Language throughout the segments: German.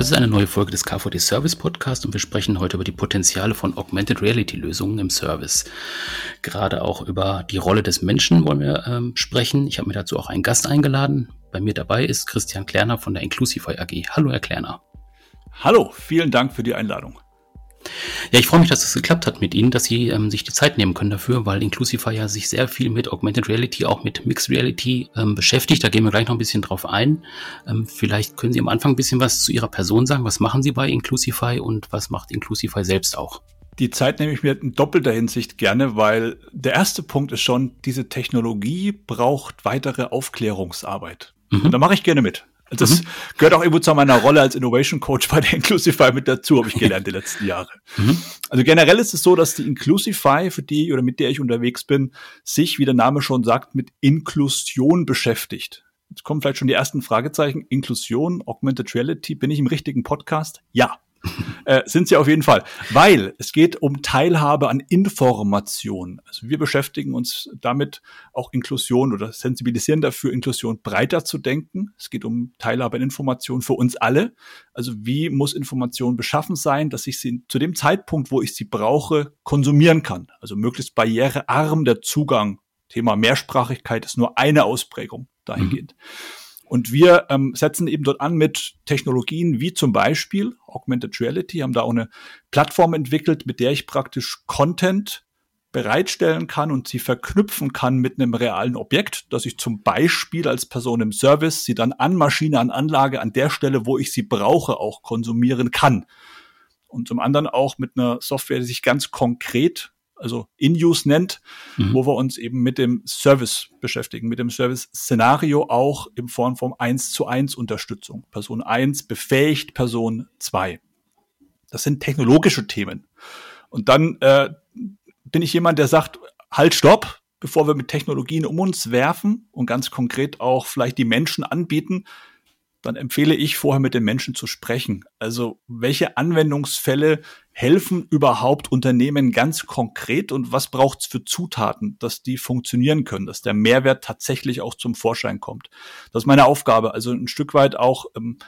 Das ist eine neue Folge des KVD Service Podcast und wir sprechen heute über die Potenziale von Augmented Reality Lösungen im Service. Gerade auch über die Rolle des Menschen wollen wir ähm, sprechen. Ich habe mir dazu auch einen Gast eingeladen. Bei mir dabei ist Christian Klerner von der Inclusify AG. Hallo, Herr Klerner. Hallo, vielen Dank für die Einladung. Ja, ich freue mich, dass es geklappt hat mit Ihnen, dass Sie ähm, sich die Zeit nehmen können dafür, weil Inclusify ja sich sehr viel mit Augmented Reality, auch mit Mixed Reality ähm, beschäftigt. Da gehen wir gleich noch ein bisschen drauf ein. Ähm, vielleicht können Sie am Anfang ein bisschen was zu Ihrer Person sagen. Was machen Sie bei Inclusify und was macht Inclusify selbst auch? Die Zeit nehme ich mir in doppelter Hinsicht gerne, weil der erste Punkt ist schon, diese Technologie braucht weitere Aufklärungsarbeit. Mhm. Und da mache ich gerne mit. Das mhm. gehört auch irgendwo zu meiner Rolle als Innovation Coach bei der Inclusify mit dazu, habe ich gelernt die letzten Jahre. Mhm. Also generell ist es so, dass die Inclusify, für die oder mit der ich unterwegs bin, sich, wie der Name schon sagt, mit Inklusion beschäftigt. Jetzt kommen vielleicht schon die ersten Fragezeichen. Inklusion, Augmented Reality, bin ich im richtigen Podcast? Ja äh, sind sie auf jeden Fall. Weil es geht um Teilhabe an Information. Also wir beschäftigen uns damit, auch Inklusion oder sensibilisieren dafür, Inklusion breiter zu denken. Es geht um Teilhabe an Information für uns alle. Also wie muss Information beschaffen sein, dass ich sie zu dem Zeitpunkt, wo ich sie brauche, konsumieren kann. Also möglichst barrierearm der Zugang. Thema Mehrsprachigkeit ist nur eine Ausprägung dahingehend. Mhm. Und wir ähm, setzen eben dort an mit Technologien wie zum Beispiel Augmented Reality, haben da auch eine Plattform entwickelt, mit der ich praktisch Content bereitstellen kann und sie verknüpfen kann mit einem realen Objekt, dass ich zum Beispiel als Person im Service sie dann an Maschine, an Anlage, an der Stelle, wo ich sie brauche, auch konsumieren kann. Und zum anderen auch mit einer Software, die sich ganz konkret also In-Use nennt, mhm. wo wir uns eben mit dem Service beschäftigen, mit dem Service-Szenario auch in Form von 1 zu 1 Unterstützung. Person 1 befähigt Person 2. Das sind technologische Themen. Und dann äh, bin ich jemand, der sagt, halt, stopp, bevor wir mit Technologien um uns werfen und ganz konkret auch vielleicht die Menschen anbieten, dann empfehle ich vorher mit den Menschen zu sprechen. Also welche Anwendungsfälle helfen überhaupt Unternehmen ganz konkret und was braucht es für Zutaten, dass die funktionieren können, dass der Mehrwert tatsächlich auch zum Vorschein kommt. Das ist meine Aufgabe. Also ein Stück weit auch ähm,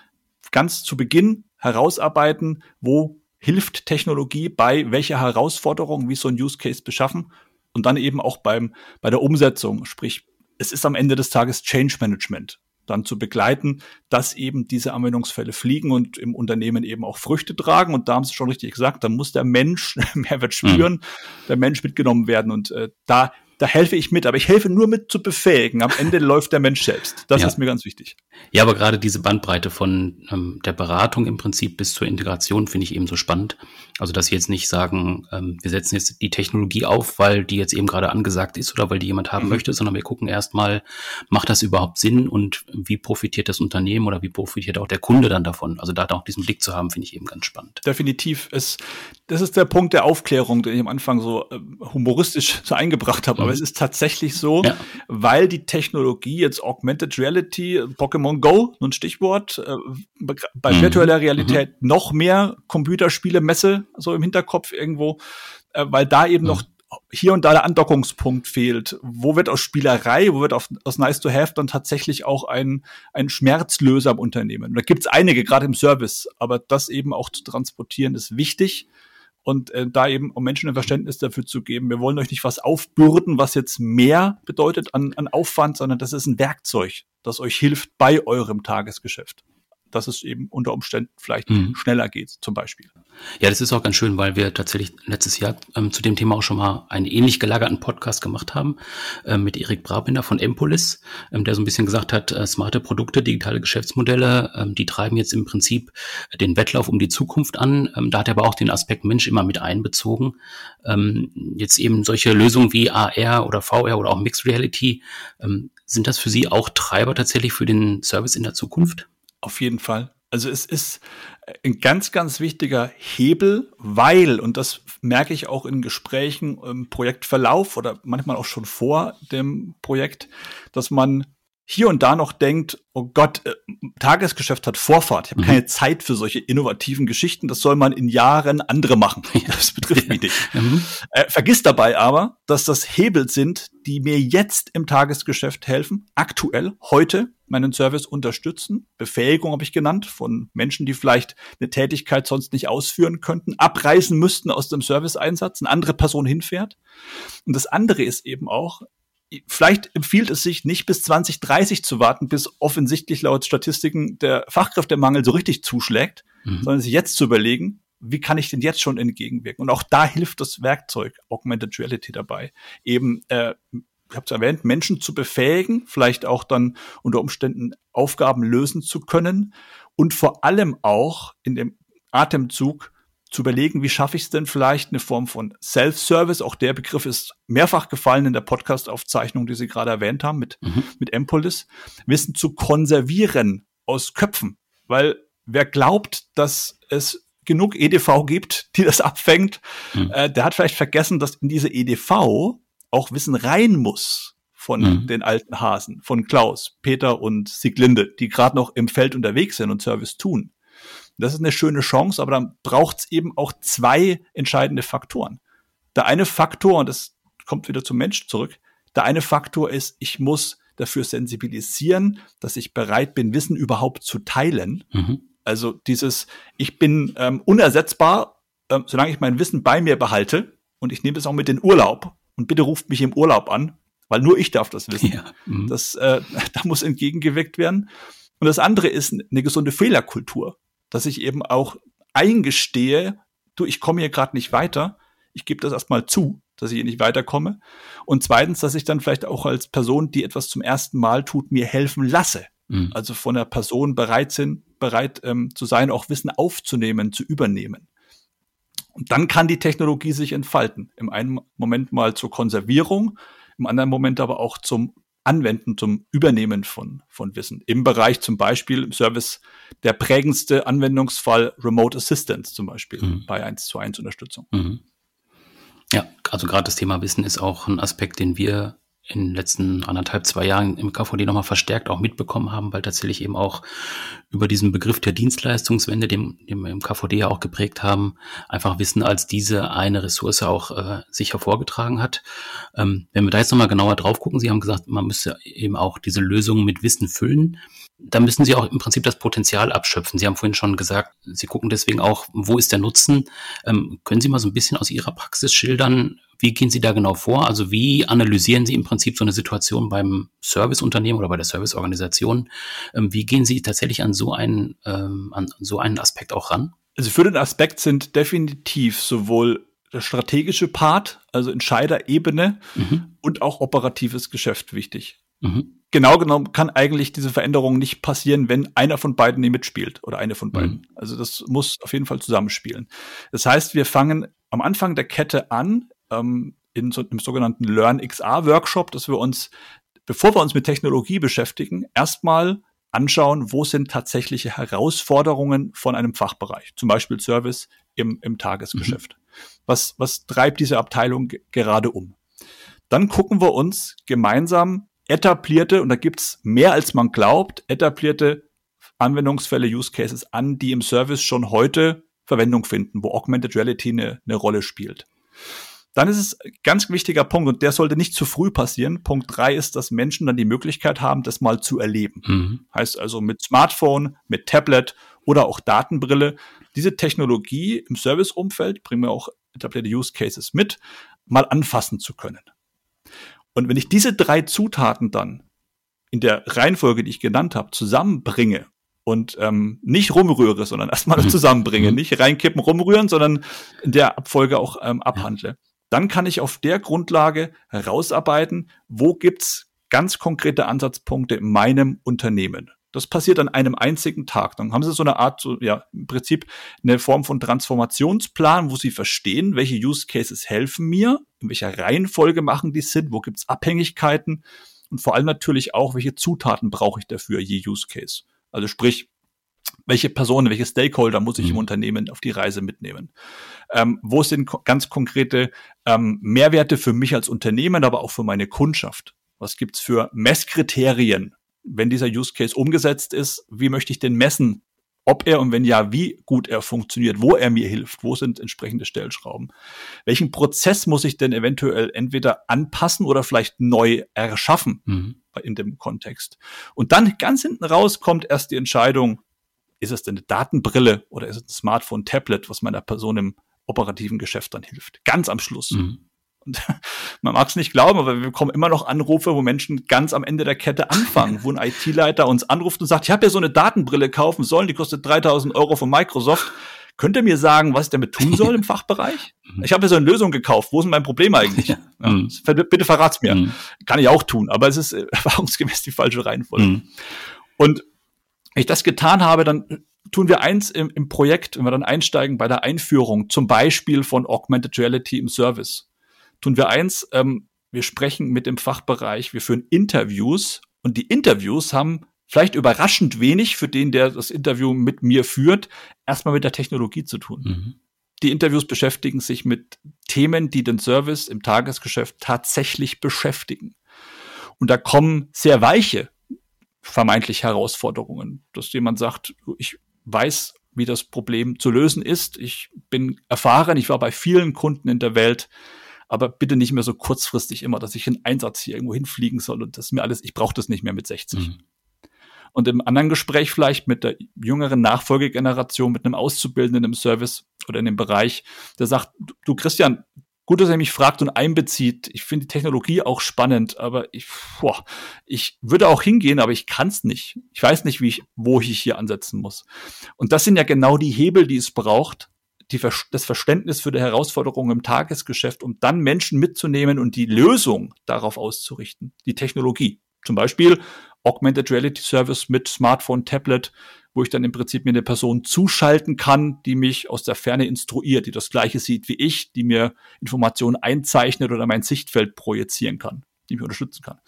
ganz zu Beginn herausarbeiten, wo hilft Technologie bei welcher Herausforderung, wie so ein Use Case beschaffen und dann eben auch beim, bei der Umsetzung, sprich es ist am Ende des Tages Change Management dann zu begleiten, dass eben diese Anwendungsfälle fliegen und im Unternehmen eben auch Früchte tragen. Und da haben Sie schon richtig gesagt, da muss der Mensch Mehrwert spüren, mhm. der Mensch mitgenommen werden. Und äh, da da helfe ich mit, aber ich helfe nur mit zu befähigen. Am Ende läuft der Mensch selbst. Das ja. ist mir ganz wichtig. Ja, aber gerade diese Bandbreite von ähm, der Beratung im Prinzip bis zur Integration finde ich eben so spannend. Also, dass Sie jetzt nicht sagen, ähm, wir setzen jetzt die Technologie auf, weil die jetzt eben gerade angesagt ist oder weil die jemand haben mhm. möchte, sondern wir gucken erstmal, macht das überhaupt Sinn und wie profitiert das Unternehmen oder wie profitiert auch der Kunde dann davon? Also da auch diesen Blick zu haben, finde ich eben ganz spannend. Definitiv. Es, das ist der Punkt der Aufklärung, den ich am Anfang so äh, humoristisch so eingebracht habe. Mhm. Aber es ist tatsächlich so, ja. weil die Technologie jetzt Augmented Reality, Pokémon Go, nun Stichwort, äh, bei mhm. virtueller Realität mhm. noch mehr Computerspiele Messe so im Hinterkopf irgendwo, äh, weil da eben mhm. noch hier und da der Andockungspunkt fehlt. Wo wird aus Spielerei, wo wird auf, aus Nice to Have dann tatsächlich auch ein, ein Schmerzlöser im Unternehmen? Da gibt es einige, gerade im Service, aber das eben auch zu transportieren ist wichtig und äh, da eben um Menschen ein Verständnis dafür zu geben. Wir wollen euch nicht was aufbürden, was jetzt mehr bedeutet an, an Aufwand, sondern das ist ein Werkzeug, das euch hilft bei eurem Tagesgeschäft dass es eben unter Umständen vielleicht mhm. schneller geht, zum Beispiel. Ja, das ist auch ganz schön, weil wir tatsächlich letztes Jahr ähm, zu dem Thema auch schon mal einen ähnlich gelagerten Podcast gemacht haben äh, mit Erik Brabinder von Empolis, ähm, der so ein bisschen gesagt hat, äh, smarte Produkte, digitale Geschäftsmodelle, ähm, die treiben jetzt im Prinzip den Wettlauf um die Zukunft an. Ähm, da hat er aber auch den Aspekt Mensch immer mit einbezogen. Ähm, jetzt eben solche Lösungen wie AR oder VR oder auch Mixed Reality, ähm, sind das für Sie auch Treiber tatsächlich für den Service in der Zukunft? Auf jeden Fall. Also es ist ein ganz, ganz wichtiger Hebel, weil, und das merke ich auch in Gesprächen im Projektverlauf oder manchmal auch schon vor dem Projekt, dass man hier und da noch denkt, oh Gott, äh, Tagesgeschäft hat Vorfahrt, ich habe mhm. keine Zeit für solche innovativen Geschichten, das soll man in Jahren andere machen. Das betrifft mich nicht. Mhm. Äh, vergiss dabei aber, dass das Hebel sind, die mir jetzt im Tagesgeschäft helfen, aktuell, heute meinen Service unterstützen. Befähigung habe ich genannt von Menschen, die vielleicht eine Tätigkeit sonst nicht ausführen könnten, abreisen müssten aus dem Serviceeinsatz, eine andere Person hinfährt. Und das andere ist eben auch, vielleicht empfiehlt es sich nicht bis 2030 zu warten, bis offensichtlich laut Statistiken der Fachkräftemangel so richtig zuschlägt, mhm. sondern sich jetzt zu überlegen, wie kann ich denn jetzt schon entgegenwirken? Und auch da hilft das Werkzeug Augmented Reality dabei, eben, äh, ich habe es erwähnt, Menschen zu befähigen, vielleicht auch dann unter Umständen Aufgaben lösen zu können und vor allem auch in dem Atemzug zu überlegen, wie schaffe ich es denn vielleicht eine Form von Self-Service, auch der Begriff ist mehrfach gefallen in der Podcast-Aufzeichnung, die Sie gerade erwähnt haben mit, mhm. mit Empolis, Wissen zu konservieren aus Köpfen. Weil wer glaubt, dass es genug EDV gibt, die das abfängt, mhm. äh, der hat vielleicht vergessen, dass in diese EDV auch Wissen rein muss von mhm. den alten Hasen, von Klaus, Peter und Sieglinde, die gerade noch im Feld unterwegs sind und Service tun. Das ist eine schöne Chance, aber dann braucht es eben auch zwei entscheidende Faktoren. Der eine Faktor, und das kommt wieder zum Mensch zurück, der eine Faktor ist, ich muss dafür sensibilisieren, dass ich bereit bin, Wissen überhaupt zu teilen. Mhm. Also dieses, ich bin ähm, unersetzbar, ähm, solange ich mein Wissen bei mir behalte und ich nehme das auch mit in Urlaub und bitte ruft mich im Urlaub an, weil nur ich darf das wissen. Ja. Mhm. Das, äh, da muss entgegengewirkt werden. Und das andere ist eine gesunde Fehlerkultur dass ich eben auch eingestehe, du, ich komme hier gerade nicht weiter. Ich gebe das erstmal zu, dass ich hier nicht weiterkomme. Und zweitens, dass ich dann vielleicht auch als Person, die etwas zum ersten Mal tut, mir helfen lasse. Mhm. Also von der Person bereit sind, bereit ähm, zu sein, auch Wissen aufzunehmen, zu übernehmen. Und dann kann die Technologie sich entfalten. Im einen Moment mal zur Konservierung, im anderen Moment aber auch zum Anwenden, zum Übernehmen von, von Wissen. Im Bereich zum Beispiel im Service der prägendste Anwendungsfall Remote Assistance zum Beispiel mhm. bei 1 zu 1 Unterstützung. Mhm. Ja, also gerade das Thema Wissen ist auch ein Aspekt, den wir in den letzten anderthalb, zwei Jahren im KVD nochmal verstärkt auch mitbekommen haben, weil tatsächlich eben auch über diesen Begriff der Dienstleistungswende, den, den wir im KVD ja auch geprägt haben, einfach Wissen als diese eine Ressource auch äh, sich hervorgetragen hat. Ähm, wenn wir da jetzt nochmal genauer drauf gucken, Sie haben gesagt, man müsste eben auch diese Lösungen mit Wissen füllen da müssen Sie auch im Prinzip das Potenzial abschöpfen. Sie haben vorhin schon gesagt, Sie gucken deswegen auch, wo ist der Nutzen. Ähm, können Sie mal so ein bisschen aus Ihrer Praxis schildern, wie gehen Sie da genau vor? Also wie analysieren Sie im Prinzip so eine Situation beim Serviceunternehmen oder bei der Serviceorganisation? Ähm, wie gehen Sie tatsächlich an so einen, ähm, an so einen Aspekt auch ran? Also für den Aspekt sind definitiv sowohl der strategische Part, also Entscheiderebene mhm. und auch operatives Geschäft wichtig. Mhm. Genau genommen kann eigentlich diese Veränderung nicht passieren, wenn einer von beiden nicht mitspielt oder eine von beiden. Mhm. Also das muss auf jeden Fall zusammenspielen. Das heißt, wir fangen am Anfang der Kette an, ähm, in so, im sogenannten Learn XR Workshop, dass wir uns, bevor wir uns mit Technologie beschäftigen, erstmal anschauen, wo sind tatsächliche Herausforderungen von einem Fachbereich, zum Beispiel Service im, im Tagesgeschäft. Mhm. Was, was treibt diese Abteilung gerade um? Dann gucken wir uns gemeinsam etablierte, und da gibt's mehr als man glaubt, etablierte Anwendungsfälle, Use Cases an, die im Service schon heute Verwendung finden, wo Augmented Reality eine, eine Rolle spielt. Dann ist es ein ganz wichtiger Punkt, und der sollte nicht zu früh passieren. Punkt drei ist, dass Menschen dann die Möglichkeit haben, das mal zu erleben. Mhm. Heißt also mit Smartphone, mit Tablet oder auch Datenbrille, diese Technologie im Serviceumfeld, bringen wir auch etablierte Use Cases mit, mal anfassen zu können. Und wenn ich diese drei Zutaten dann in der Reihenfolge, die ich genannt habe, zusammenbringe und ähm, nicht rumrühre, sondern erstmal mhm. zusammenbringe, mhm. nicht reinkippen, rumrühren, sondern in der Abfolge auch ähm, abhandle, dann kann ich auf der Grundlage herausarbeiten, wo gibt's ganz konkrete Ansatzpunkte in meinem Unternehmen. Das passiert an einem einzigen Tag. Dann haben Sie so eine Art, so, ja, im Prinzip eine Form von Transformationsplan, wo Sie verstehen, welche Use Cases helfen mir, in welcher Reihenfolge machen die Sinn, wo gibt's Abhängigkeiten und vor allem natürlich auch, welche Zutaten brauche ich dafür je Use Case. Also sprich, welche Personen, welche Stakeholder muss ich mhm. im Unternehmen auf die Reise mitnehmen? Ähm, wo sind ganz konkrete ähm, Mehrwerte für mich als Unternehmen, aber auch für meine Kundschaft? Was gibt's für Messkriterien wenn dieser Use Case umgesetzt ist, wie möchte ich denn messen, ob er und wenn ja, wie gut er funktioniert, wo er mir hilft, wo sind entsprechende Stellschrauben. Welchen Prozess muss ich denn eventuell entweder anpassen oder vielleicht neu erschaffen mhm. in dem Kontext? Und dann ganz hinten raus kommt erst die Entscheidung, ist es denn eine Datenbrille oder ist es ein Smartphone, Tablet, was meiner Person im operativen Geschäft dann hilft? Ganz am Schluss. Mhm. Und man mag es nicht glauben, aber wir bekommen immer noch Anrufe, wo Menschen ganz am Ende der Kette anfangen, wo ein IT-Leiter uns anruft und sagt, ich habe ja so eine Datenbrille kaufen sollen, die kostet 3000 Euro von Microsoft. Könnt ihr mir sagen, was ich damit tun soll im Fachbereich? Mhm. Ich habe ja so eine Lösung gekauft. Wo ist mein Problem eigentlich? Ja. Ja, mhm. bitte verrat's mir. Mhm. Kann ich auch tun, aber es ist äh, erfahrungsgemäß die falsche Reihenfolge. Mhm. Und ich das getan habe, dann tun wir eins im, im Projekt, wenn wir dann einsteigen bei der Einführung, zum Beispiel von Augmented Reality im Service tun wir eins, ähm, wir sprechen mit dem Fachbereich, wir führen Interviews und die Interviews haben vielleicht überraschend wenig für den, der das Interview mit mir führt, erstmal mit der Technologie zu tun. Mhm. Die Interviews beschäftigen sich mit Themen, die den Service im Tagesgeschäft tatsächlich beschäftigen. Und da kommen sehr weiche, vermeintlich Herausforderungen, dass jemand sagt, ich weiß, wie das Problem zu lösen ist. Ich bin erfahren, ich war bei vielen Kunden in der Welt, aber bitte nicht mehr so kurzfristig immer, dass ich in Einsatz hier irgendwo hinfliegen soll und das mir alles, ich brauche das nicht mehr mit 60. Mhm. Und im anderen Gespräch vielleicht mit der jüngeren Nachfolgegeneration, mit einem Auszubildenden im Service oder in dem Bereich, der sagt, du Christian, gut, dass er mich fragt und einbezieht. Ich finde die Technologie auch spannend, aber ich, boah, ich würde auch hingehen, aber ich kann es nicht. Ich weiß nicht, wie ich, wo ich hier ansetzen muss. Und das sind ja genau die Hebel, die es braucht, die, das Verständnis für die Herausforderungen im Tagesgeschäft, um dann Menschen mitzunehmen und die Lösung darauf auszurichten, die Technologie. Zum Beispiel Augmented Reality Service mit Smartphone, Tablet, wo ich dann im Prinzip mir eine Person zuschalten kann, die mich aus der Ferne instruiert, die das Gleiche sieht wie ich, die mir Informationen einzeichnet oder mein Sichtfeld projizieren kann, die mich unterstützen kann.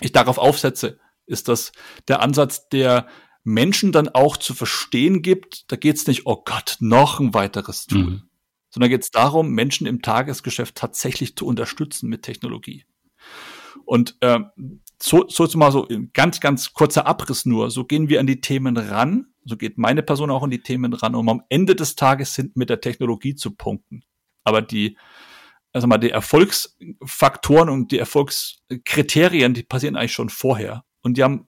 Ich darauf aufsetze, ist das der Ansatz, der Menschen dann auch zu verstehen gibt, da geht es nicht, oh Gott, noch ein weiteres Tool, mhm. sondern geht es darum, Menschen im Tagesgeschäft tatsächlich zu unterstützen mit Technologie. Und äh, so, so mal so ganz, ganz kurzer Abriss nur, so gehen wir an die Themen ran, so geht meine Person auch an die Themen ran, um am Ende des Tages sind mit der Technologie zu punkten. Aber die, also mal die Erfolgsfaktoren und die Erfolgskriterien, die passieren eigentlich schon vorher. Und die haben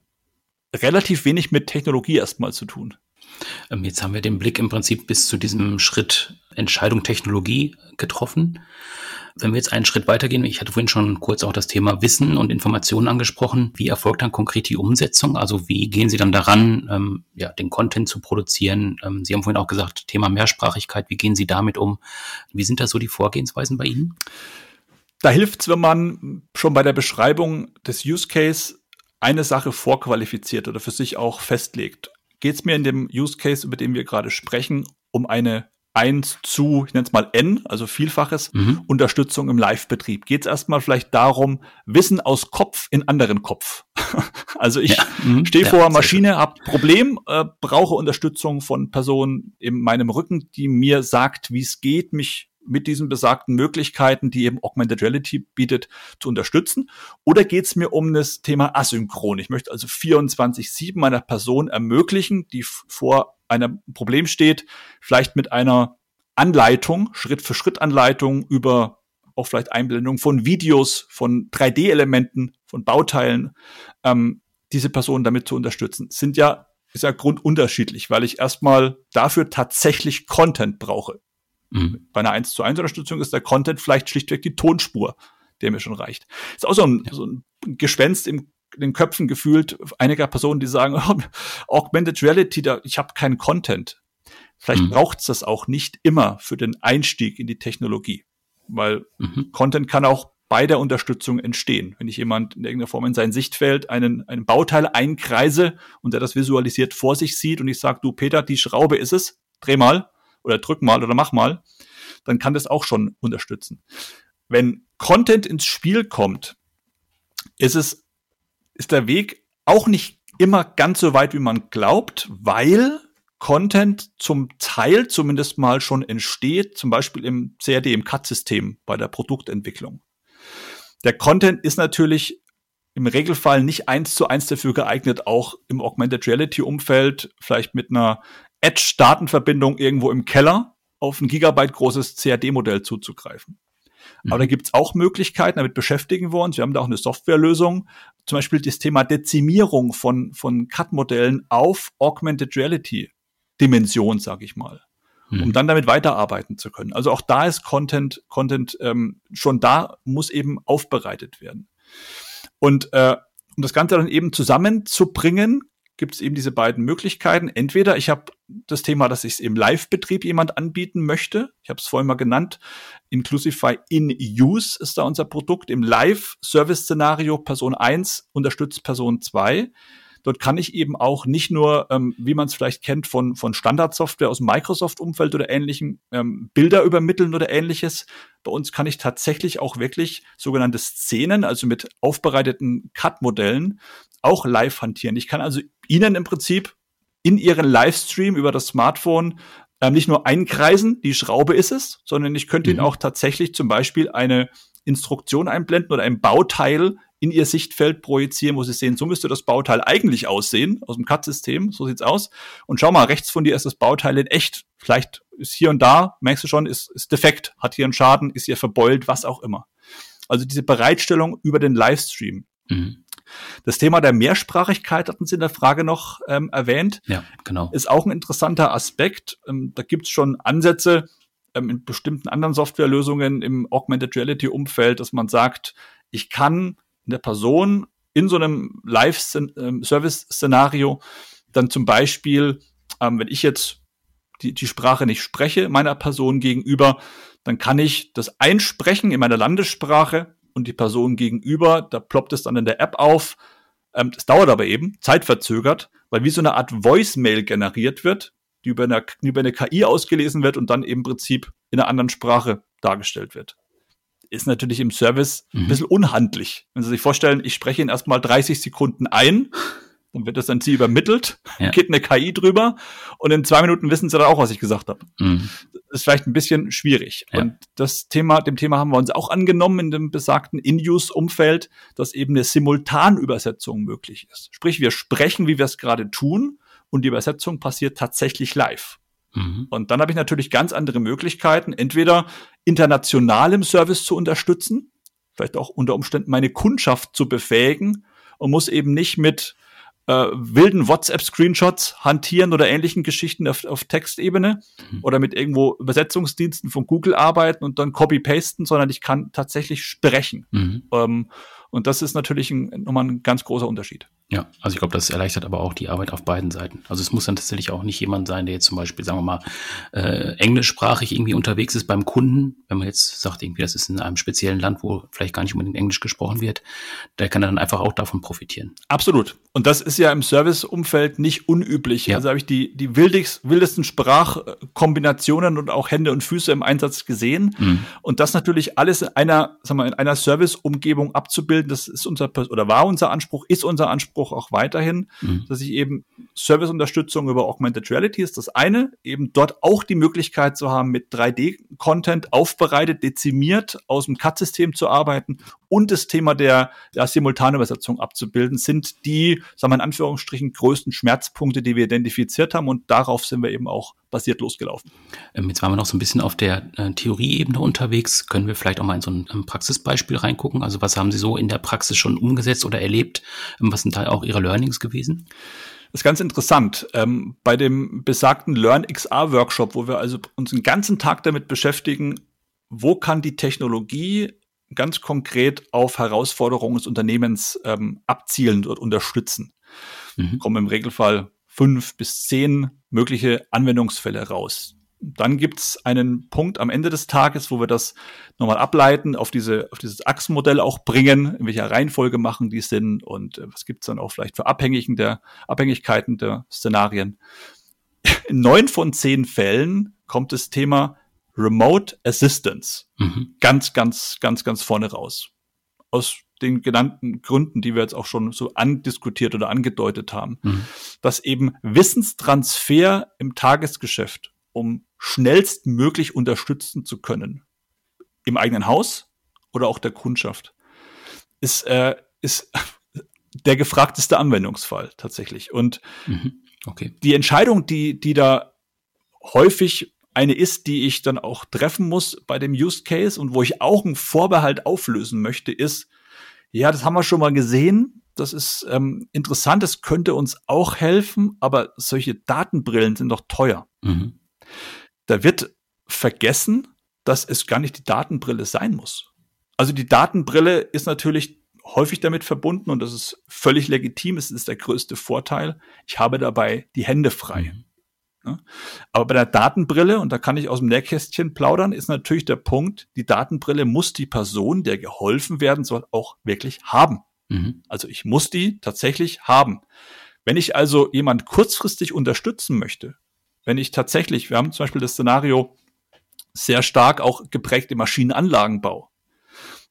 relativ wenig mit Technologie erstmal zu tun. Ähm, jetzt haben wir den Blick im Prinzip bis zu diesem Schritt Entscheidung Technologie getroffen. Wenn wir jetzt einen Schritt weitergehen, ich hatte vorhin schon kurz auch das Thema Wissen und Informationen angesprochen. Wie erfolgt dann konkret die Umsetzung? Also wie gehen Sie dann daran, ähm, ja, den Content zu produzieren? Ähm, Sie haben vorhin auch gesagt, Thema Mehrsprachigkeit. Wie gehen Sie damit um? Wie sind da so die Vorgehensweisen bei Ihnen? Da hilft es, wenn man schon bei der Beschreibung des Use Case eine Sache vorqualifiziert oder für sich auch festlegt. Geht es mir in dem Use Case, über den wir gerade sprechen, um eine 1 zu, ich nenne es mal N, also Vielfaches, mhm. Unterstützung im Live-Betrieb. Geht es erstmal vielleicht darum, Wissen aus Kopf in anderen Kopf. also ich ja. mhm. stehe ja, vor Maschine, habe Problem, äh, brauche Unterstützung von Personen in meinem Rücken, die mir sagt, wie es geht, mich mit diesen besagten Möglichkeiten, die eben Augmented Reality bietet, zu unterstützen? Oder geht es mir um das Thema Asynchron? Ich möchte also 24-7 meiner Person ermöglichen, die vor einem Problem steht, vielleicht mit einer Anleitung, Schritt für Schritt Anleitung über auch vielleicht Einblendung von Videos, von 3D-Elementen, von Bauteilen, ähm, diese Person damit zu unterstützen. Sind ja, ist ja grundunterschiedlich, weil ich erstmal dafür tatsächlich Content brauche. Mhm. Bei einer 1 zu 1 Unterstützung ist der Content vielleicht schlichtweg die Tonspur, der mir schon reicht. Ist auch so ein, ja. so ein Gespenst im in den Köpfen gefühlt einiger Personen, die sagen, oh, Augmented Reality, da, ich habe keinen Content. Vielleicht mhm. braucht es das auch nicht immer für den Einstieg in die Technologie, weil mhm. Content kann auch bei der Unterstützung entstehen. Wenn ich jemand in irgendeiner Form in sein Sichtfeld einen, einen Bauteil einkreise und der das visualisiert vor sich sieht und ich sage, du Peter, die Schraube ist es, dreh mal, oder drück mal oder mach mal, dann kann das auch schon unterstützen. Wenn Content ins Spiel kommt, ist es, ist der Weg auch nicht immer ganz so weit, wie man glaubt, weil Content zum Teil zumindest mal schon entsteht, zum Beispiel im CRD, im CAD-System bei der Produktentwicklung. Der Content ist natürlich im Regelfall nicht eins zu eins dafür geeignet, auch im Augmented Reality Umfeld, vielleicht mit einer Edge-Datenverbindung irgendwo im Keller auf ein Gigabyte großes CAD-Modell zuzugreifen. Mhm. Aber da gibt's auch Möglichkeiten, damit beschäftigen wir uns. Wir haben da auch eine Softwarelösung. Zum Beispiel das Thema Dezimierung von, von CAD-Modellen auf Augmented Reality Dimension, sage ich mal um mhm. dann damit weiterarbeiten zu können. Also auch da ist Content, Content ähm, schon da, muss eben aufbereitet werden. Und äh, um das Ganze dann eben zusammenzubringen, gibt es eben diese beiden Möglichkeiten. Entweder ich habe das Thema, dass ich es im Live-Betrieb jemand anbieten möchte. Ich habe es vorhin mal genannt. Inclusify in Use ist da unser Produkt. Im Live-Service-Szenario Person 1 unterstützt Person 2. Dort kann ich eben auch nicht nur, ähm, wie man es vielleicht kennt von, von Standardsoftware aus dem Microsoft-Umfeld oder ähnlichem, ähm, Bilder übermitteln oder ähnliches. Bei uns kann ich tatsächlich auch wirklich sogenannte Szenen, also mit aufbereiteten Cut-Modellen, auch live hantieren. Ich kann also Ihnen im Prinzip in Ihren Livestream über das Smartphone ähm, nicht nur einkreisen, die Schraube ist es, sondern ich könnte mhm. Ihnen auch tatsächlich zum Beispiel eine Instruktion einblenden oder ein Bauteil in ihr Sichtfeld projizieren, wo sie sehen, so müsste das Bauteil eigentlich aussehen, aus dem CAD-System, so sieht's aus. Und schau mal, rechts von dir ist das Bauteil in echt. Vielleicht ist hier und da, merkst du schon, ist, ist defekt, hat hier einen Schaden, ist hier verbeult, was auch immer. Also diese Bereitstellung über den Livestream. Mhm. Das Thema der Mehrsprachigkeit hatten Sie in der Frage noch ähm, erwähnt. Ja, genau. Ist auch ein interessanter Aspekt. Ähm, da gibt's schon Ansätze ähm, in bestimmten anderen Softwarelösungen im Augmented Reality Umfeld, dass man sagt, ich kann eine Person in so einem Live-Service-Szenario dann zum Beispiel, ähm, wenn ich jetzt die, die Sprache nicht spreche meiner Person gegenüber, dann kann ich das einsprechen in meiner Landessprache und die Person gegenüber, da ploppt es dann in der App auf. Ähm, das dauert aber eben, zeitverzögert, weil wie so eine Art Voicemail generiert wird, die über eine, über eine KI ausgelesen wird und dann im Prinzip in einer anderen Sprache dargestellt wird ist natürlich im Service mhm. ein bisschen unhandlich. Wenn Sie sich vorstellen, ich spreche ihn erstmal 30 Sekunden ein, dann wird das an Sie übermittelt, ja. geht eine KI drüber und in zwei Minuten wissen Sie dann auch, was ich gesagt habe. Mhm. Das ist vielleicht ein bisschen schwierig. Ja. Und das Thema, dem Thema haben wir uns auch angenommen in dem besagten In-Use-Umfeld, dass eben eine Simultanübersetzung möglich ist. Sprich, wir sprechen, wie wir es gerade tun und die Übersetzung passiert tatsächlich live. Mhm. Und dann habe ich natürlich ganz andere Möglichkeiten, entweder internationalem Service zu unterstützen, vielleicht auch unter Umständen meine Kundschaft zu befähigen und muss eben nicht mit äh, wilden WhatsApp-Screenshots hantieren oder ähnlichen Geschichten auf, auf Textebene mhm. oder mit irgendwo Übersetzungsdiensten von Google arbeiten und dann copy-pasten, sondern ich kann tatsächlich sprechen. Mhm. Ähm, und das ist natürlich ein, nochmal ein ganz großer Unterschied. Ja, also ich glaube, das erleichtert aber auch die Arbeit auf beiden Seiten. Also es muss dann tatsächlich auch nicht jemand sein, der jetzt zum Beispiel, sagen wir mal, äh, englischsprachig irgendwie unterwegs ist beim Kunden. Wenn man jetzt sagt, irgendwie, das ist in einem speziellen Land, wo vielleicht gar nicht unbedingt Englisch gesprochen wird, der kann dann einfach auch davon profitieren. Absolut. Und das ist ja im Serviceumfeld nicht unüblich. Ja. Also habe ich die, die wildigst, wildesten Sprachkombinationen und auch Hände und Füße im Einsatz gesehen. Mhm. Und das natürlich alles in einer, sagen wir, in einer Serviceumgebung abzubilden, das ist unser oder war unser Anspruch, ist unser Anspruch auch weiterhin, mhm. dass ich eben Serviceunterstützung über Augmented Reality ist das eine, eben dort auch die Möglichkeit zu haben, mit 3D-Content aufbereitet, dezimiert aus dem CAD-System zu arbeiten und das Thema der, der Simultanübersetzung abzubilden, sind die, sagen wir in Anführungsstrichen, größten Schmerzpunkte, die wir identifiziert haben und darauf sind wir eben auch basiert losgelaufen. Ähm, jetzt waren wir noch so ein bisschen auf der äh, Theorieebene unterwegs. Können wir vielleicht auch mal in so ein, ein Praxisbeispiel reingucken? Also was haben Sie so in der Praxis schon umgesetzt oder erlebt? Ähm, was sind da auch Ihre Learnings gewesen? Das ist ganz interessant. Ähm, bei dem besagten Learn XR Workshop, wo wir also uns den ganzen Tag damit beschäftigen, wo kann die Technologie ganz konkret auf Herausforderungen des Unternehmens ähm, abzielen und unterstützen. Mhm. Kommen im Regelfall fünf bis zehn mögliche Anwendungsfälle raus. Dann gibt's einen Punkt am Ende des Tages, wo wir das nochmal ableiten, auf, diese, auf dieses Achsenmodell auch bringen, in welcher Reihenfolge machen die Sinn und äh, was gibt's dann auch vielleicht für Abhängigen der, Abhängigkeiten der Szenarien. In neun von zehn Fällen kommt das Thema Remote Assistance mhm. ganz, ganz, ganz, ganz vorne raus. Aus den genannten Gründen, die wir jetzt auch schon so andiskutiert oder angedeutet haben, mhm. dass eben Wissenstransfer im Tagesgeschäft, um schnellstmöglich unterstützen zu können, im eigenen Haus oder auch der Kundschaft, ist, äh, ist der gefragteste Anwendungsfall tatsächlich. Und mhm. okay. die Entscheidung, die, die da häufig eine ist, die ich dann auch treffen muss bei dem Use Case und wo ich auch einen Vorbehalt auflösen möchte, ist, ja, das haben wir schon mal gesehen. Das ist ähm, interessant, das könnte uns auch helfen, aber solche Datenbrillen sind doch teuer. Mhm. Da wird vergessen, dass es gar nicht die Datenbrille sein muss. Also die Datenbrille ist natürlich häufig damit verbunden und das ist völlig legitim. Es ist der größte Vorteil. Ich habe dabei die Hände frei. Mhm. Ne? Aber bei der Datenbrille, und da kann ich aus dem Nähkästchen plaudern, ist natürlich der Punkt, die Datenbrille muss die Person, der geholfen werden soll, auch wirklich haben. Mhm. Also ich muss die tatsächlich haben. Wenn ich also jemand kurzfristig unterstützen möchte, wenn ich tatsächlich, wir haben zum Beispiel das Szenario sehr stark auch geprägt im Maschinenanlagenbau,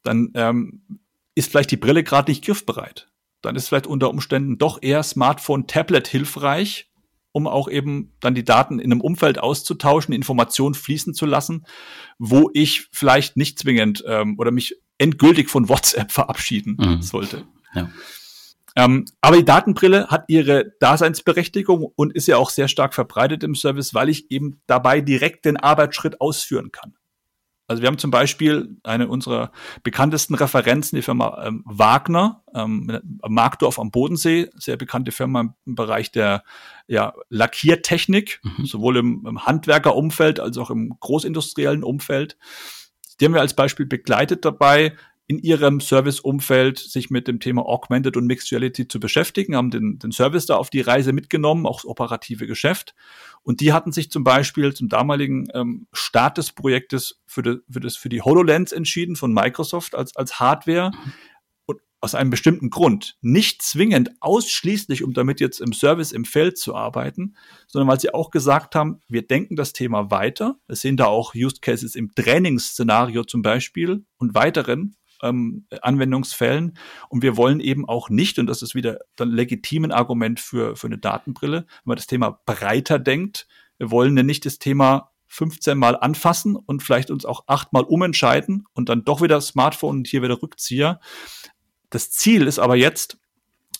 dann ähm, ist vielleicht die Brille gerade nicht griffbereit. Dann ist vielleicht unter Umständen doch eher Smartphone, Tablet hilfreich, um auch eben dann die Daten in einem Umfeld auszutauschen, Informationen fließen zu lassen, wo ich vielleicht nicht zwingend ähm, oder mich endgültig von WhatsApp verabschieden mhm. sollte. Ja. Ähm, aber die Datenbrille hat ihre Daseinsberechtigung und ist ja auch sehr stark verbreitet im Service, weil ich eben dabei direkt den Arbeitsschritt ausführen kann. Also wir haben zum Beispiel eine unserer bekanntesten Referenzen, die Firma ähm, Wagner, ähm, Markdorf am Bodensee, sehr bekannte Firma im Bereich der ja, Lackiertechnik, mhm. sowohl im, im Handwerkerumfeld als auch im großindustriellen Umfeld. Die haben wir als Beispiel begleitet dabei, in ihrem Serviceumfeld sich mit dem Thema Augmented und Mixed Reality zu beschäftigen, haben den, den Service da auf die Reise mitgenommen, auch das operative Geschäft. Und die hatten sich zum Beispiel zum damaligen ähm, Start des Projektes für, de, für, das, für die HoloLens entschieden von Microsoft als, als Hardware. Und aus einem bestimmten Grund. Nicht zwingend ausschließlich, um damit jetzt im Service im Feld zu arbeiten, sondern weil sie auch gesagt haben, wir denken das Thema weiter. Wir sehen da auch Use Cases im Trainingsszenario zum Beispiel und weiteren ähm, Anwendungsfällen. Und wir wollen eben auch nicht, und das ist wieder dann legitim Argument für, für eine Datenbrille, wenn man das Thema breiter denkt, wir wollen nicht das Thema 15 Mal anfassen und vielleicht uns auch achtmal umentscheiden und dann doch wieder Smartphone und hier wieder Rückzieher. Das Ziel ist aber jetzt,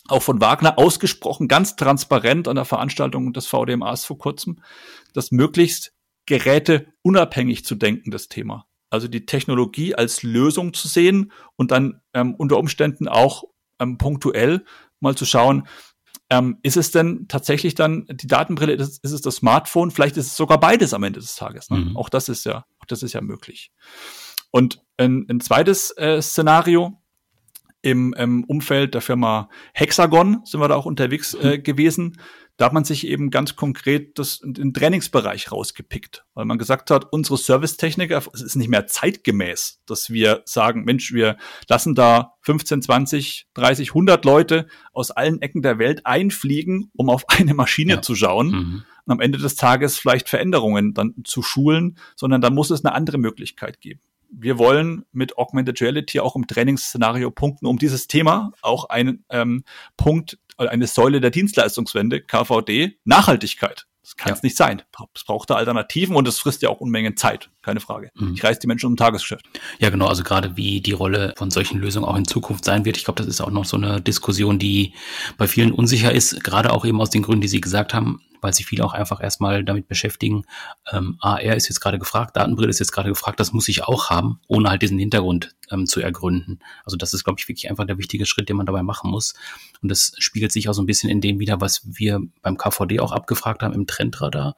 auch von Wagner ausgesprochen, ganz transparent an der Veranstaltung des VDMAs vor kurzem, das möglichst Geräte unabhängig zu denken, das Thema also die Technologie als Lösung zu sehen und dann ähm, unter Umständen auch ähm, punktuell mal zu schauen, ähm, ist es denn tatsächlich dann die Datenbrille, ist, ist, es das Smartphone, vielleicht ist es sogar beides am Ende des Tages. Ne? Mhm. Auch das ist ja, auch das ist ja möglich. Und ein, ein zweites äh, Szenario im, im Umfeld der Firma Hexagon sind wir da auch unterwegs äh, mhm. gewesen. Da hat man sich eben ganz konkret das, den Trainingsbereich rausgepickt, weil man gesagt hat, unsere Servicetechniker, es ist nicht mehr zeitgemäß, dass wir sagen, Mensch, wir lassen da 15, 20, 30, 100 Leute aus allen Ecken der Welt einfliegen, um auf eine Maschine ja. zu schauen. Mhm. Und am Ende des Tages vielleicht Veränderungen dann zu schulen, sondern da muss es eine andere Möglichkeit geben wir wollen mit Augmented Reality auch im Trainingsszenario punkten, um dieses Thema auch einen ähm, Punkt, äh, eine Säule der Dienstleistungswende, KVD, Nachhaltigkeit. Das kann es ja. nicht sein. Es braucht da Alternativen und es frisst ja auch Unmengen Zeit, keine Frage. Mhm. Ich reiß die Menschen um Tagesgeschäft. Ja, genau. Also gerade wie die Rolle von solchen Lösungen auch in Zukunft sein wird. Ich glaube, das ist auch noch so eine Diskussion, die bei vielen unsicher ist, gerade auch eben aus den Gründen, die Sie gesagt haben weil sich viele auch einfach erstmal damit beschäftigen, ähm, AR ist jetzt gerade gefragt, Datenbrille ist jetzt gerade gefragt, das muss ich auch haben, ohne halt diesen Hintergrund ähm, zu ergründen. Also das ist, glaube ich, wirklich einfach der wichtige Schritt, den man dabei machen muss. Und das spiegelt sich auch so ein bisschen in dem wieder, was wir beim KVD auch abgefragt haben im Trendradar.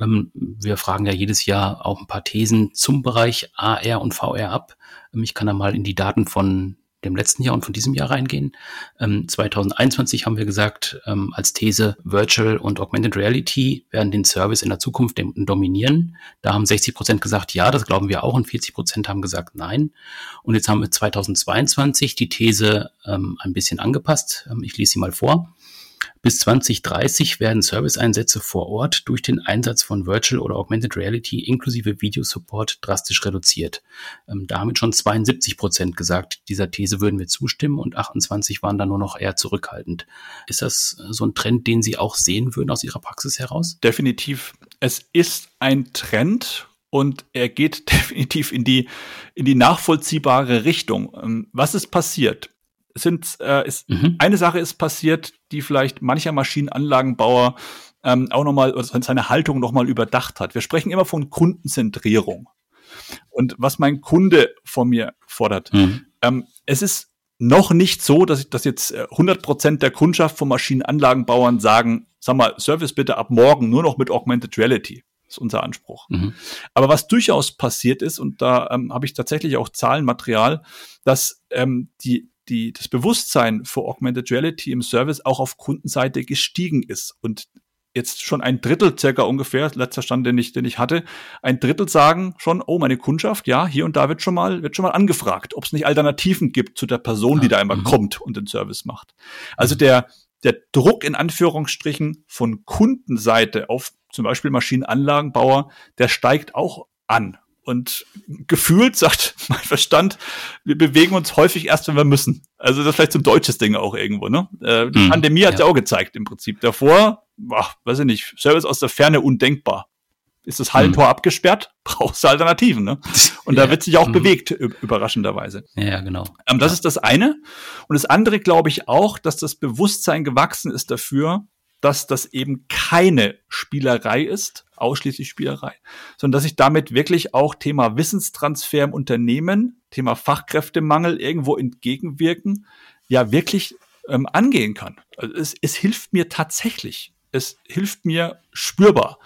Ähm, wir fragen ja jedes Jahr auch ein paar Thesen zum Bereich AR und VR ab. Ähm, ich kann da mal in die Daten von dem letzten Jahr und von diesem Jahr reingehen. Ähm, 2021 haben wir gesagt, ähm, als These Virtual und Augmented Reality werden den Service in der Zukunft dominieren. Da haben 60 Prozent gesagt, ja, das glauben wir auch und 40 Prozent haben gesagt, nein. Und jetzt haben wir 2022 die These ähm, ein bisschen angepasst. Ähm, ich lese sie mal vor. Bis 2030 werden Serviceeinsätze vor Ort durch den Einsatz von Virtual oder Augmented Reality inklusive Videosupport drastisch reduziert. Ähm, damit schon 72 Prozent gesagt, dieser These würden wir zustimmen und 28 waren da nur noch eher zurückhaltend. Ist das so ein Trend, den Sie auch sehen würden aus Ihrer Praxis heraus? Definitiv. Es ist ein Trend und er geht definitiv in die, in die nachvollziehbare Richtung. Ähm, was ist passiert? Sind, äh, ist, mhm. eine Sache ist passiert, die vielleicht mancher Maschinenanlagenbauer ähm, auch nochmal, seine Haltung nochmal überdacht hat. Wir sprechen immer von Kundenzentrierung. Und was mein Kunde von mir fordert. Mhm. Ähm, es ist noch nicht so, dass ich das jetzt 100 äh, Prozent der Kundschaft von Maschinenanlagenbauern sagen, sag mal, Service bitte ab morgen nur noch mit Augmented Reality. Das ist unser Anspruch. Mhm. Aber was durchaus passiert ist, und da ähm, habe ich tatsächlich auch Zahlenmaterial, dass ähm, die, die, das Bewusstsein für Augmented Reality im Service auch auf Kundenseite gestiegen ist. Und jetzt schon ein Drittel circa ungefähr, letzter Stand, den ich, den ich hatte, ein Drittel sagen schon, oh, meine Kundschaft, ja, hier und da wird schon mal, wird schon mal angefragt, ob es nicht Alternativen gibt zu der Person, die da immer mhm. kommt und den Service macht. Also der, der Druck in Anführungsstrichen von Kundenseite auf zum Beispiel Maschinenanlagenbauer, der steigt auch an. Und gefühlt sagt mein Verstand, wir bewegen uns häufig erst, wenn wir müssen. Also das ist vielleicht so ein deutsches Ding auch irgendwo. Ne? Äh, die mhm, Pandemie hat ja. ja auch gezeigt im Prinzip. Davor, ach, weiß ich nicht, Service aus der Ferne undenkbar. Ist das Hallentor mhm. abgesperrt, brauchst du Alternativen. Ne? Und ja. da wird sich auch mhm. bewegt, überraschenderweise. Ja, genau. Ähm, das ja. ist das eine. Und das andere glaube ich auch, dass das Bewusstsein gewachsen ist dafür, dass das eben keine Spielerei ist, ausschließlich Spielerei, sondern dass ich damit wirklich auch Thema Wissenstransfer im Unternehmen, Thema Fachkräftemangel irgendwo entgegenwirken, ja wirklich ähm, angehen kann. Also es, es hilft mir tatsächlich. Es hilft mir spürbar.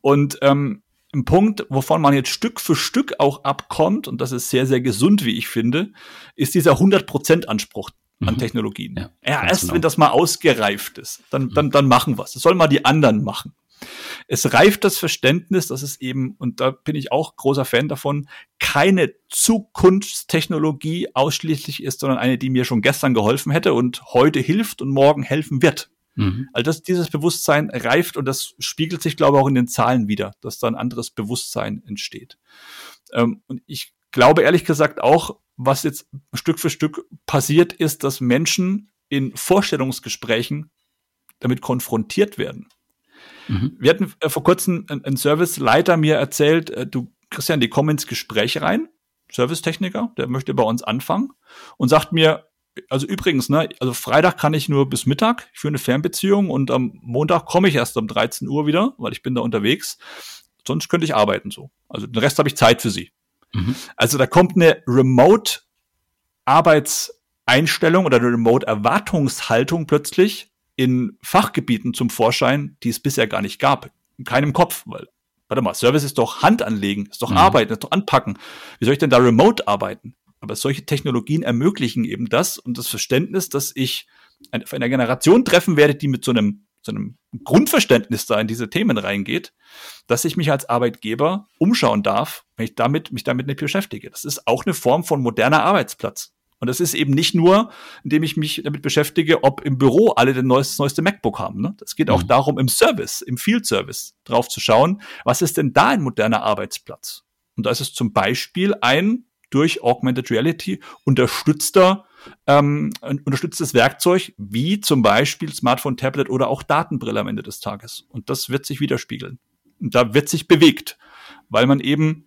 Und ähm, ein Punkt, wovon man jetzt Stück für Stück auch abkommt, und das ist sehr, sehr gesund, wie ich finde, ist dieser 100%-Anspruch an mhm. Technologien. Ja, ja erst genau. wenn das mal ausgereift ist, dann, mhm. dann, dann machen wir es. Das sollen mal die anderen machen. Es reift das Verständnis, dass es eben, und da bin ich auch großer Fan davon, keine Zukunftstechnologie ausschließlich ist, sondern eine, die mir schon gestern geholfen hätte und heute hilft und morgen helfen wird. Mhm. Also das, dieses Bewusstsein reift und das spiegelt sich, glaube ich, auch in den Zahlen wieder, dass da ein anderes Bewusstsein entsteht. Ähm, und ich glaube ehrlich gesagt auch, was jetzt Stück für Stück passiert, ist, dass Menschen in Vorstellungsgesprächen damit konfrontiert werden. Mhm. Wir hatten äh, vor kurzem ein Serviceleiter mir erzählt, äh, du Christian, die kommen ins Gespräch rein, Servicetechniker, der möchte bei uns anfangen und sagt mir, also übrigens, ne, also Freitag kann ich nur bis Mittag für eine Fernbeziehung und am Montag komme ich erst um 13 Uhr wieder, weil ich bin da unterwegs. Sonst könnte ich arbeiten so. Also den Rest habe ich Zeit für sie. Mhm. Also da kommt eine Remote Arbeitseinstellung oder eine Remote Erwartungshaltung plötzlich in Fachgebieten zum Vorschein, die es bisher gar nicht gab. In keinem Kopf, weil, warte mal, Service ist doch Hand anlegen, ist doch mhm. Arbeiten, ist doch anpacken. Wie soll ich denn da remote arbeiten? Aber solche Technologien ermöglichen eben das und das Verständnis, dass ich auf einer Generation treffen werde, die mit so einem, so einem Grundverständnis da in diese Themen reingeht, dass ich mich als Arbeitgeber umschauen darf, wenn ich damit, mich damit nicht beschäftige. Das ist auch eine Form von moderner Arbeitsplatz. Und das ist eben nicht nur, indem ich mich damit beschäftige, ob im Büro alle den neueste, neueste MacBook haben. Ne? Das geht auch mhm. darum, im Service, im Field Service drauf zu schauen, was ist denn da ein moderner Arbeitsplatz? Und da ist es zum Beispiel ein durch Augmented Reality unterstützter ähm, ein unterstütztes Werkzeug, wie zum Beispiel Smartphone, Tablet oder auch Datenbrille am Ende des Tages. Und das wird sich widerspiegeln. Und da wird sich bewegt, weil man eben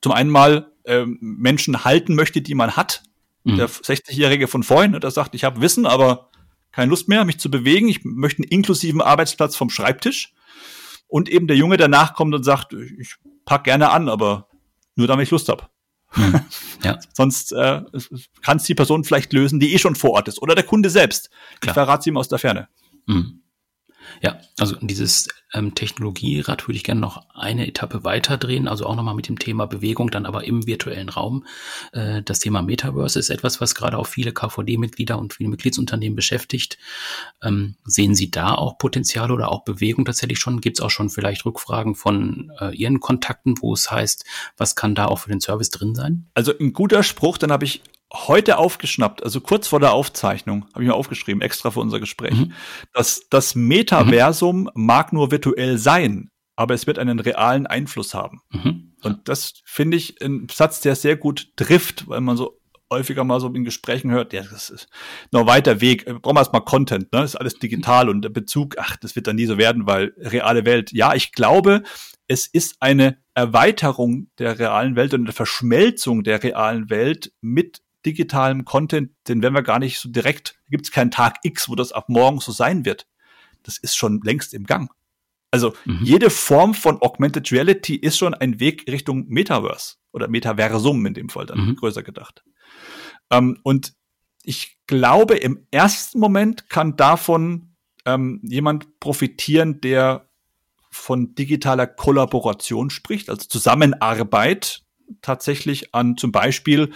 zum einen mal ähm, Menschen halten möchte, die man hat, Mhm. Der 60-Jährige von vorhin, der sagt, ich habe Wissen, aber keine Lust mehr, mich zu bewegen. Ich möchte einen inklusiven Arbeitsplatz vom Schreibtisch. Und eben der Junge, der nachkommt und sagt, ich pack gerne an, aber nur damit ich Lust habe. Mhm. Ja. Sonst äh, kann es die Person vielleicht lösen, die eh schon vor Ort ist. Oder der Kunde selbst. Klar. Ich verrate sie ihm aus der Ferne. Mhm. Ja, also dieses ähm, Technologierad würde ich gerne noch eine Etappe weiter drehen, also auch nochmal mit dem Thema Bewegung, dann aber im virtuellen Raum. Äh, das Thema Metaverse ist etwas, was gerade auch viele KVD-Mitglieder und viele Mitgliedsunternehmen beschäftigt. Ähm, sehen Sie da auch Potenzial oder auch Bewegung tatsächlich schon? Gibt es auch schon vielleicht Rückfragen von äh, Ihren Kontakten, wo es heißt, was kann da auch für den Service drin sein? Also ein guter Spruch, dann habe ich heute aufgeschnappt, also kurz vor der Aufzeichnung, habe ich mir aufgeschrieben, extra für unser Gespräch, mhm. dass das Metaversum mhm. mag nur virtuell sein, aber es wird einen realen Einfluss haben. Mhm. Und das finde ich ein Satz, der sehr gut trifft, weil man so häufiger mal so in Gesprächen hört, ja, das ist noch weiter Weg. Wir brauchen erstmal Content, ne? Das ist alles digital und der Bezug, ach, das wird dann nie so werden, weil reale Welt. Ja, ich glaube, es ist eine Erweiterung der realen Welt und eine Verschmelzung der realen Welt mit digitalem Content, den werden wir gar nicht so direkt, gibt es keinen Tag X, wo das ab morgen so sein wird. Das ist schon längst im Gang. Also mhm. jede Form von Augmented Reality ist schon ein Weg Richtung Metaverse oder Metaversum in dem Fall dann mhm. größer gedacht. Ähm, und ich glaube, im ersten Moment kann davon ähm, jemand profitieren, der von digitaler Kollaboration spricht, also Zusammenarbeit tatsächlich an zum Beispiel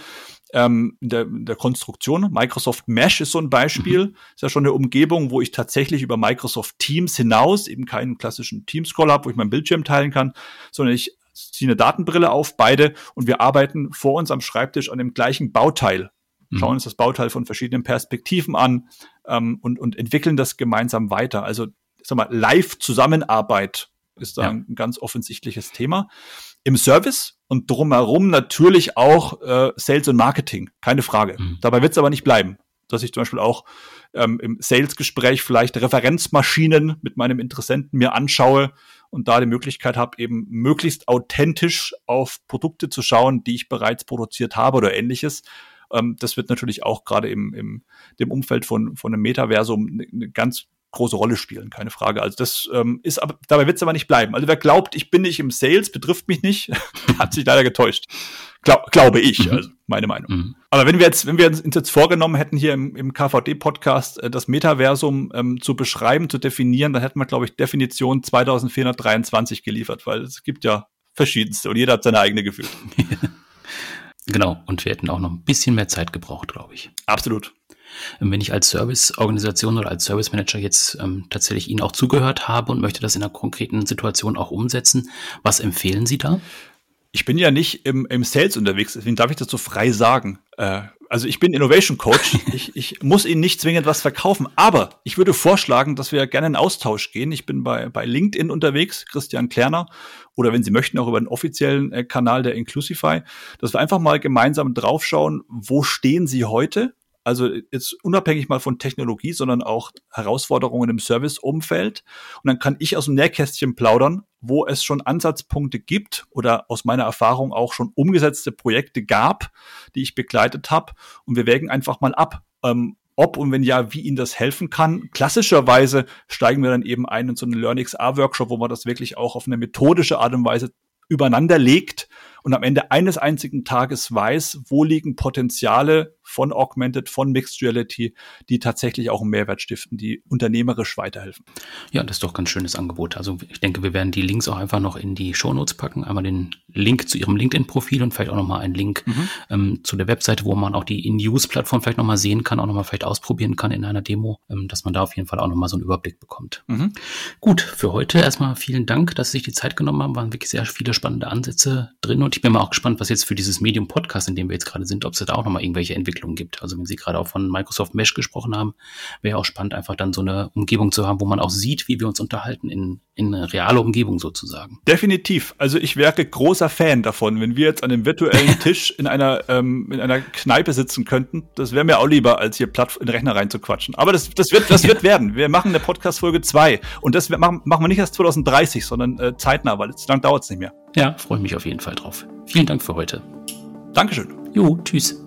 ähm, in, der, in der Konstruktion. Microsoft Mesh ist so ein Beispiel. Mhm. Ist ja schon eine Umgebung, wo ich tatsächlich über Microsoft Teams hinaus eben keinen klassischen Teams-Call habe, wo ich meinen Bildschirm teilen kann, sondern ich ziehe eine Datenbrille auf, beide, und wir arbeiten vor uns am Schreibtisch an dem gleichen Bauteil. Mhm. Schauen uns das Bauteil von verschiedenen Perspektiven an ähm, und, und entwickeln das gemeinsam weiter. Also, sag mal, Live-Zusammenarbeit ist da ja. ein ganz offensichtliches Thema. Im Service und drumherum natürlich auch äh, Sales und Marketing, keine Frage. Mhm. Dabei wird es aber nicht bleiben, dass ich zum Beispiel auch ähm, im Sales-Gespräch vielleicht Referenzmaschinen mit meinem Interessenten mir anschaue und da die Möglichkeit habe, eben möglichst authentisch auf Produkte zu schauen, die ich bereits produziert habe oder ähnliches. Ähm, das wird natürlich auch gerade im, im dem Umfeld von, von einem Metaversum eine, eine ganz große Rolle spielen, keine Frage. Also das ähm, ist aber, dabei wird es aber nicht bleiben. Also wer glaubt, ich bin nicht im Sales, betrifft mich nicht, hat sich leider getäuscht. Glaub, glaube ich, mhm. also meine Meinung. Mhm. Aber wenn wir jetzt, wenn wir uns jetzt vorgenommen hätten, hier im, im KVD-Podcast äh, das Metaversum ähm, zu beschreiben, zu definieren, dann hätten wir, glaube ich, Definition 2423 geliefert, weil es gibt ja verschiedenste und jeder hat seine eigene Gefühle. genau, und wir hätten auch noch ein bisschen mehr Zeit gebraucht, glaube ich. Absolut. Wenn ich als Serviceorganisation oder als Service Manager jetzt ähm, tatsächlich Ihnen auch zugehört habe und möchte das in einer konkreten Situation auch umsetzen, was empfehlen Sie da? Ich bin ja nicht im, im Sales unterwegs, deswegen darf ich das so frei sagen. Äh, also ich bin Innovation Coach. ich, ich muss Ihnen nicht zwingend was verkaufen, aber ich würde vorschlagen, dass wir gerne in Austausch gehen. Ich bin bei, bei LinkedIn unterwegs, Christian Klerner, oder wenn Sie möchten, auch über den offiziellen äh, Kanal der Inclusify, dass wir einfach mal gemeinsam draufschauen, wo stehen Sie heute also jetzt unabhängig mal von Technologie, sondern auch Herausforderungen im Serviceumfeld. Und dann kann ich aus dem Nähkästchen plaudern, wo es schon Ansatzpunkte gibt oder aus meiner Erfahrung auch schon umgesetzte Projekte gab, die ich begleitet habe. Und wir wägen einfach mal ab, ähm, ob und wenn ja, wie Ihnen das helfen kann. Klassischerweise steigen wir dann eben ein in so einen LearnXR-Workshop, wo man das wirklich auch auf eine methodische Art und Weise übereinander legt und am Ende eines einzigen Tages weiß, wo liegen Potenziale von Augmented, von Mixed Reality, die tatsächlich auch einen Mehrwert stiften, die unternehmerisch weiterhelfen. Ja, das ist doch ein ganz schönes Angebot. Also ich denke, wir werden die Links auch einfach noch in die Shownotes packen. Einmal den Link zu Ihrem LinkedIn-Profil und vielleicht auch nochmal einen Link mhm. ähm, zu der Webseite, wo man auch die In-Use-Plattform vielleicht nochmal sehen kann, auch nochmal vielleicht ausprobieren kann in einer Demo, ähm, dass man da auf jeden Fall auch nochmal so einen Überblick bekommt. Mhm. Gut, für heute erstmal vielen Dank, dass Sie sich die Zeit genommen haben. Waren wirklich sehr viele spannende Ansätze drin und ich bin mal auch gespannt, was jetzt für dieses Medium Podcast, in dem wir jetzt gerade sind, ob es da auch nochmal irgendwelche Entwicklungen gibt. Also wenn Sie gerade auch von Microsoft Mesh gesprochen haben, wäre auch spannend, einfach dann so eine Umgebung zu haben, wo man auch sieht, wie wir uns unterhalten in, in realer Umgebung sozusagen. Definitiv. Also ich wäre großer Fan davon, wenn wir jetzt an einem virtuellen Tisch in einer, ähm, in einer Kneipe sitzen könnten. Das wäre mir auch lieber, als hier platt in den Rechner reinzuquatschen. Aber das, das wird, das wird werden. Wir machen eine Podcast-Folge 2. Und das machen, machen wir nicht erst 2030, sondern äh, zeitnah, weil so lange dauert es nicht mehr. Ja, freue mich auf jeden Fall drauf. Vielen Dank für heute. Dankeschön. Jo, tschüss.